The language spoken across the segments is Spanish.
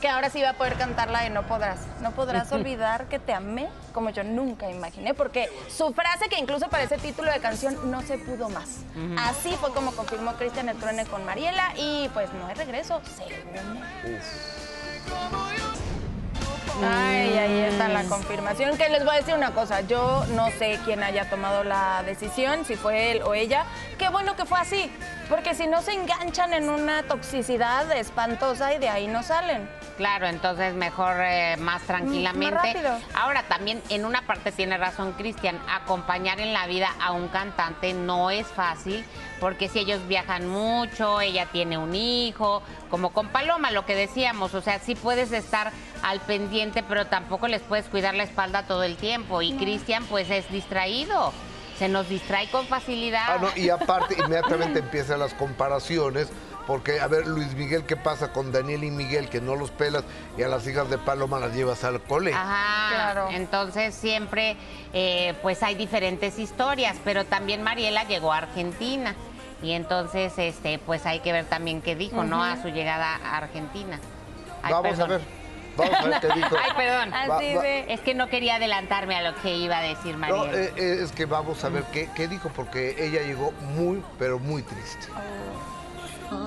Que ahora sí va a poder cantarla de No podrás. No podrás olvidar que te amé como yo nunca imaginé, porque su frase que incluso para ese título de canción no se pudo más. Así fue como confirmó Cristian el Truene con Mariela y pues no hay regreso, según. Ay, ahí está la confirmación. Que les voy a decir una cosa, yo no sé quién haya tomado la decisión, si fue él o ella. Qué bueno que fue así, porque si no se enganchan en una toxicidad espantosa y de ahí no salen. Claro, entonces mejor eh, más tranquilamente. más. Ahora también en una parte tiene razón Cristian, acompañar en la vida a un cantante no es fácil porque si ellos viajan mucho, ella tiene un hijo, como con Paloma, lo que decíamos, o sea, sí puedes estar al pendiente, pero tampoco les puedes cuidar la espalda todo el tiempo y Cristian pues es distraído. Se nos distrae con facilidad. Ah, no, y aparte, inmediatamente empiezan las comparaciones, porque, a ver, Luis Miguel, ¿qué pasa con Daniel y Miguel, que no los pelas y a las hijas de Paloma las llevas al cole? Ajá, Claro. entonces siempre eh, pues hay diferentes historias, pero también Mariela llegó a Argentina y entonces este pues hay que ver también qué dijo, ¿no? A su llegada a Argentina. Ay, Vamos perdón. a ver, vamos a ver qué dijo. Ay, perdón. Así Va- va- de... Es que no quería adelantarme a lo que iba a decir No, Mariela. eh, eh, es que vamos a ver qué, qué dijo, porque ella llegó muy, pero muy triste.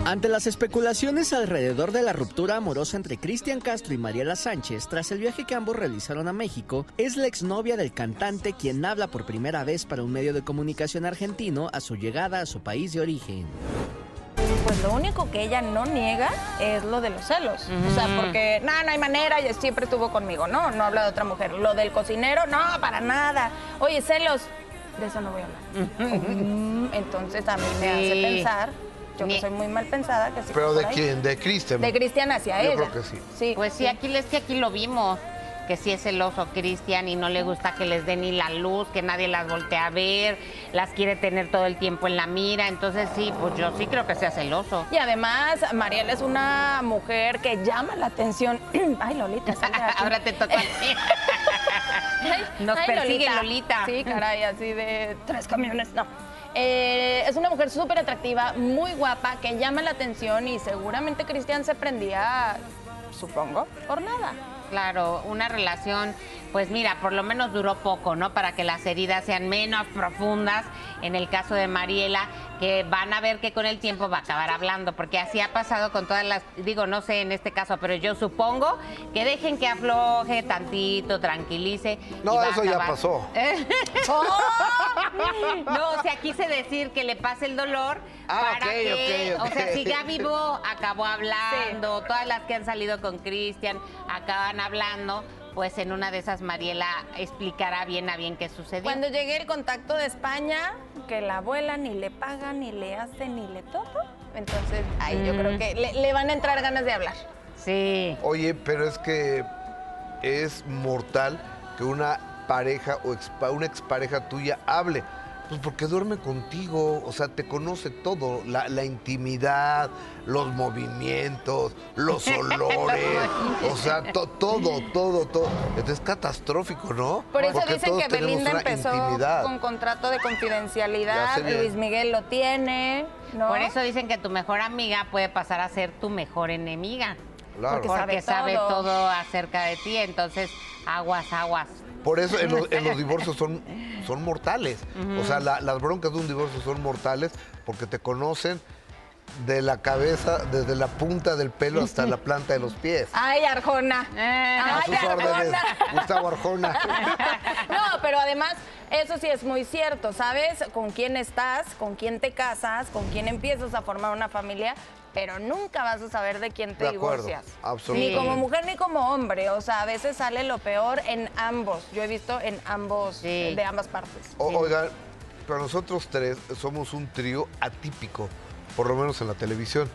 Ante las especulaciones alrededor de la ruptura amorosa entre Cristian Castro y Mariela Sánchez tras el viaje que ambos realizaron a México, es la exnovia del cantante quien habla por primera vez para un medio de comunicación argentino a su llegada a su país de origen. Pues lo único que ella no niega es lo de los celos. O sea, porque no, no hay manera, ella siempre estuvo conmigo. No, no habla de otra mujer. Lo del cocinero, no, para nada. Oye, celos, de eso no voy a hablar. Mm, Entonces a mí me hace pensar, yo que soy muy mal pensada, que sí. ¿Pero de quién? ¿De Cristian? De Cristian hacia Yo ella. creo que sí. Sí, Pues sí, aquí es que aquí lo vimos, que sí es celoso Cristian y no le gusta que les dé ni la luz, que nadie las voltee a ver, las quiere tener todo el tiempo en la mira, entonces sí, pues yo sí creo que sea celoso. Y además, Mariela es una mujer que llama la atención. Ay, Lolita. Ahora te toca. Nos persigue Lolita. Sí, caray, así de tres camiones, no. Eh, es una mujer súper atractiva, muy guapa, que llama la atención y seguramente Cristian se prendía, supongo, por nada. Claro, una relación, pues mira, por lo menos duró poco, ¿no? Para que las heridas sean menos profundas. En el caso de Mariela, que van a ver que con el tiempo va a acabar hablando, porque así ha pasado con todas las, digo, no sé en este caso, pero yo supongo que dejen que afloje tantito, tranquilice. No, eso ya pasó. No, o sea, quise decir que le pase el dolor Ah, para ok, que, ok, ok. o sea, si ya vivo, acabó hablando, todas las que han salido con Cristian acaban hablando, pues en una de esas Mariela explicará bien a bien qué sucedió. Cuando llegue el contacto de España, que la abuela ni le paga, ni le hace, ni le todo, entonces ahí yo creo que le, le van a entrar ganas de hablar. Sí. Oye, pero es que es mortal que una pareja o expa- una expareja tuya hable. Pues porque duerme contigo, o sea, te conoce todo, la, la intimidad, los movimientos, los olores, o sea, to- todo, todo, todo. Entonces es catastrófico, ¿no? Por eso Porque dicen que Belinda empezó intimidad. con contrato de confidencialidad. Luis Miguel lo tiene, ¿no? Por eso dicen que tu mejor amiga puede pasar a ser tu mejor enemiga. Claro. Porque Porque sabe sabe todo. todo acerca de ti, entonces aguas, aguas. Por eso en los, en los divorcios son, son mortales. O sea, la- las broncas de un divorcio son mortales porque te conocen de la cabeza, desde la punta del pelo hasta la planta de los pies. Ay, Arjona. A Ay, sus órdenes, Arjona. Gustavo Arjona. No, pero además, eso sí es muy cierto, ¿sabes? Con quién estás, con quién te casas, con quién empiezas a formar una familia, pero nunca vas a saber de quién te De acuerdo, divorcias. absolutamente. Ni como mujer ni como hombre, o sea, a veces sale lo peor en ambos. Yo he visto en ambos, Sí. de ambas partes. O- oigan, pero nosotros tres somos un trío atípico, por lo menos en la televisión.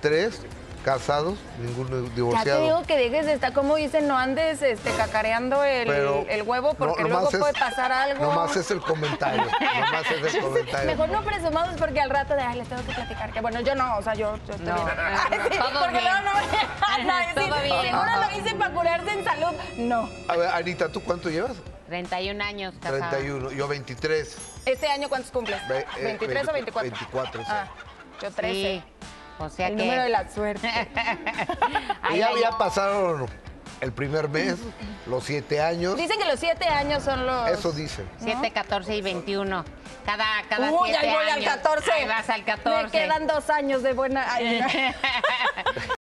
Tres casados, ninguno Ya te divorciado. digo que dejes de estar, como dicen, no andes este, cacareando el, Pero el huevo porque no- luego es- puede pasar algo. Nomás es el comentario. nomás es el comentario. Mejor no presumamos porque al rato de, ay, les tengo que platicar. Que bueno, yo no, o sea, yo, yo estoy No, bien. Ay, sí, todo porque bien. luego no me van a decir, Todo bien. seguro lo hice para curarse en salud. No. A ver, Anita, ¿tú cuánto llevas? 31 años casada. 31, yo 23. ¿Este año cuántos cumples? Ve- eh, ¿23 o 20 24? 24, sí. Ah, yo 13. Sí. O sea el que... número de la suerte. Y ya, ay, ya pasaron el primer mes, los siete años. Dicen que los 7 años son los... Eso dicen. 7, 14 y 21. Cada, cada Uy, siete ahí voy años. al 14. Ahí vas al 14. Me quedan dos años de buena... Ay,